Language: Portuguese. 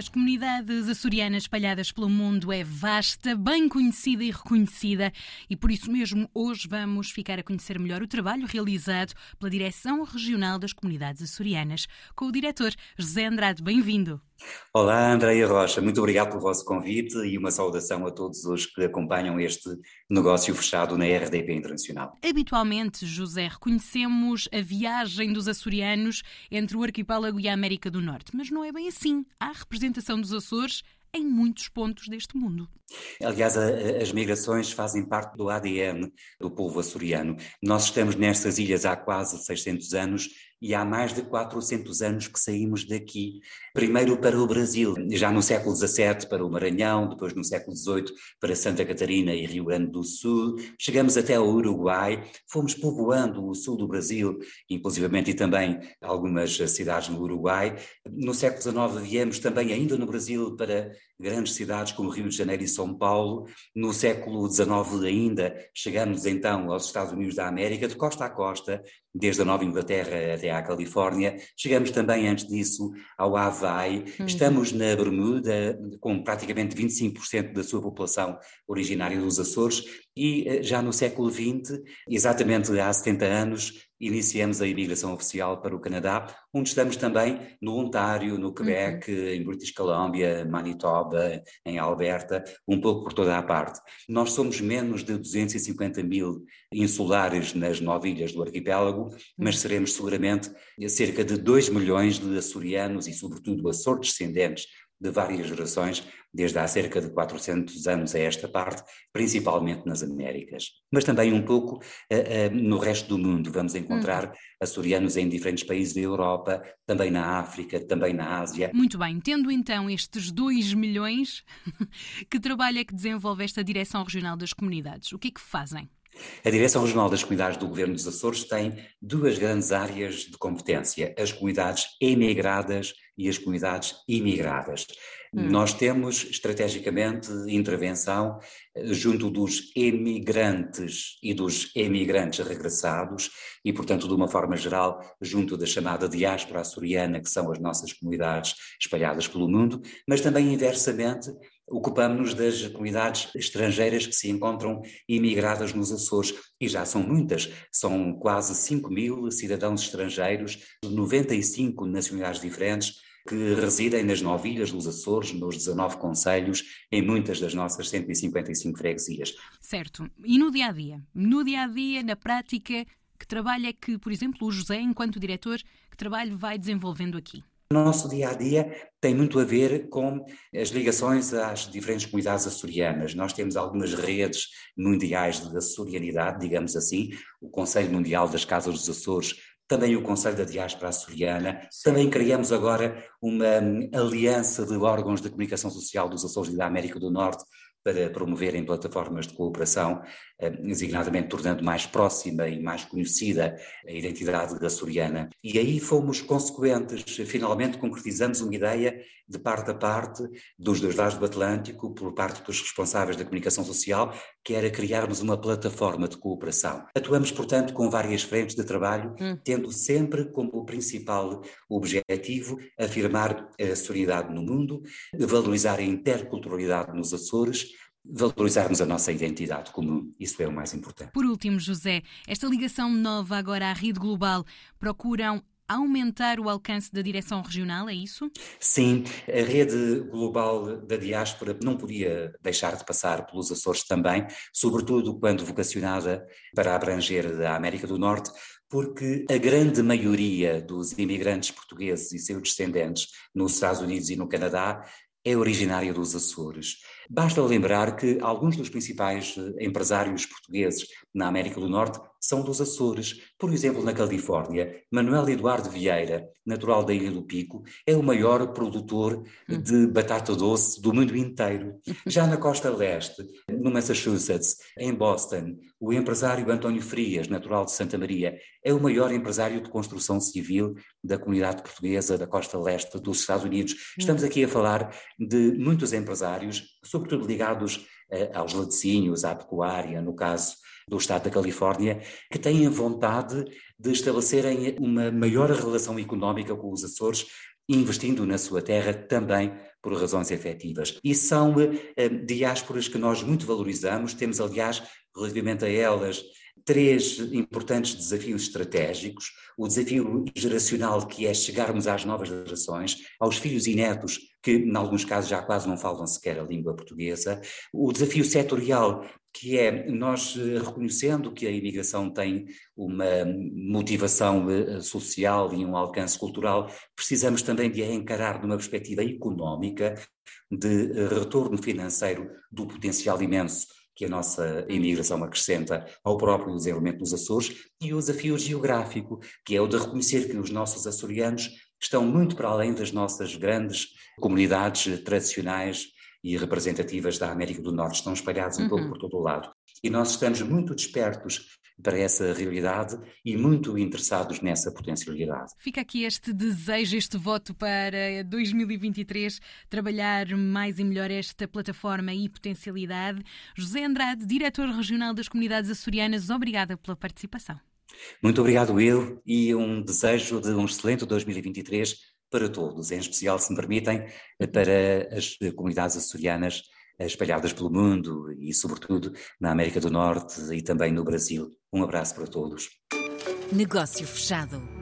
As comunidades açorianas espalhadas pelo mundo é vasta, bem conhecida e reconhecida, e por isso mesmo hoje vamos ficar a conhecer melhor o trabalho realizado pela Direção Regional das Comunidades Açorianas, com o diretor José Andrade. Bem-vindo. Olá, Andréia Rocha, muito obrigado pelo vosso convite e uma saudação a todos os que acompanham este negócio fechado na RDP Internacional. Habitualmente, José, reconhecemos a viagem dos açorianos entre o arquipélago e a América do Norte, mas não é bem assim. Há representação dos Açores em muitos pontos deste mundo. Aliás, a, as migrações fazem parte do ADN do povo açoriano. Nós estamos nestas ilhas há quase 600 anos e há mais de 400 anos que saímos daqui. Primeiro para o Brasil, já no século XVII para o Maranhão, depois no século XVIII para Santa Catarina e Rio Grande do Sul, chegamos até ao Uruguai, fomos povoando o sul do Brasil, inclusivamente e também algumas cidades no Uruguai. No século XIX viemos também ainda no Brasil para grandes cidades como Rio de Janeiro e São Paulo. No século XIX ainda chegamos então aos Estados Unidos da América, de costa a costa, desde a Nova Inglaterra até à Califórnia. Chegamos também antes disso ao Havaí. Uhum. Estamos na Bermuda, com praticamente 25% da sua população originária dos Açores. E eh, já no século XX, exatamente há 70 anos, iniciamos a imigração oficial para o Canadá, onde estamos também no Ontário, no Quebec, uhum. em British Columbia, Manitoba, em Alberta, um pouco por toda a parte. Nós somos menos de 250 mil insulares nas nove ilhas do arquipélago, mas uhum. seremos seguramente cerca de 2 milhões de açorianos e, sobretudo, açores descendentes de várias gerações, desde há cerca de 400 anos a esta parte, principalmente nas Américas. Mas também um pouco uh, uh, no resto do mundo. Vamos encontrar hum. açorianos em diferentes países da Europa, também na África, também na Ásia. Muito bem, tendo então estes 2 milhões, que trabalho é que desenvolve esta Direção Regional das Comunidades? O que é que fazem? A Direção Regional das Comunidades do Governo dos Açores tem duas grandes áreas de competência: as comunidades emigradas e as comunidades imigradas. Hum. Nós temos estrategicamente intervenção eh, junto dos emigrantes e dos emigrantes regressados e, portanto, de uma forma geral, junto da chamada diáspora açoriana, que são as nossas comunidades espalhadas pelo mundo, mas também inversamente ocupamos-nos das comunidades estrangeiras que se encontram imigradas nos Açores, e já são muitas, são quase 5 mil cidadãos estrangeiros, de 95 nacionalidades diferentes, que residem nas nove ilhas dos Açores, nos 19 conselhos, em muitas das nossas 155 freguesias. Certo. E no dia a dia? No dia a dia, na prática, que trabalho é que, por exemplo, o José, enquanto diretor, que trabalho vai desenvolvendo aqui? O nosso dia a dia tem muito a ver com as ligações às diferentes comunidades açorianas. Nós temos algumas redes mundiais de açorianidade, digamos assim, o Conselho Mundial das Casas dos Açores, também o Conselho da Diáspora Açoriana. Também criamos agora uma hum, aliança de órgãos de comunicação social dos Açores e da América do Norte para promoverem plataformas de cooperação, designadamente tornando mais próxima e mais conhecida a identidade açoriana. E aí fomos consequentes, finalmente concretizamos uma ideia de parte a parte dos dois lados do Atlântico, por parte dos responsáveis da comunicação social, que era criarmos uma plataforma de cooperação. Atuamos, portanto, com várias frentes de trabalho, hum. tendo sempre como principal objetivo afirmar a solidariedade no mundo, valorizar a interculturalidade nos Açores, valorizarmos a nossa identidade comum. Isso é o mais importante. Por último, José, esta ligação nova agora à rede global procuram aumentar o alcance da direção regional, é isso? Sim, a rede global da diáspora não podia deixar de passar pelos Açores também, sobretudo quando vocacionada para abranger a América do Norte, porque a grande maioria dos imigrantes portugueses e seus descendentes nos Estados Unidos e no Canadá é originária dos Açores. Basta lembrar que alguns dos principais eh, empresários portugueses na América do Norte são dos Açores. Por exemplo, na Califórnia, Manuel Eduardo Vieira, natural da Ilha do Pico, é o maior produtor hum. de batata doce do mundo inteiro. Já na costa leste, no Massachusetts, em Boston, o empresário António Frias, natural de Santa Maria, é o maior empresário de construção civil da comunidade portuguesa da costa leste dos Estados Unidos. Estamos aqui a falar de muitos empresários, sobretudo ligados eh, aos laticínios, à pecuária, no caso do estado da Califórnia, que têm vontade de estabelecerem uma maior relação económica com os Açores, investindo na sua terra também por razões efetivas. E são eh, diásporas que nós muito valorizamos, temos, aliás, relativamente a elas, três importantes desafios estratégicos. O desafio geracional, que é chegarmos às novas gerações, aos filhos e netos, que em alguns casos já quase não falam sequer a língua portuguesa. O desafio setorial, que é nós eh, reconhecendo que a imigração tem uma motivação eh, social e um alcance cultural, precisamos também de a encarar numa perspectiva económica de eh, retorno financeiro do potencial imenso que a nossa imigração acrescenta ao próprio desenvolvimento dos Açores e o desafio geográfico, que é o de reconhecer que os nossos açorianos estão muito para além das nossas grandes comunidades tradicionais e representativas da América do Norte, estão espalhados um uhum. pouco por todo o lado. E nós estamos muito despertos para essa realidade e muito interessados nessa potencialidade. Fica aqui este desejo, este voto para 2023, trabalhar mais e melhor esta plataforma e potencialidade. José Andrade, diretor regional das comunidades açorianas, obrigada pela participação. Muito obrigado eu e um desejo de um excelente 2023 para todos, em especial, se me permitem, para as comunidades açorianas espalhadas pelo mundo e, sobretudo, na América do Norte e também no Brasil. Um abraço para todos. Negócio fechado.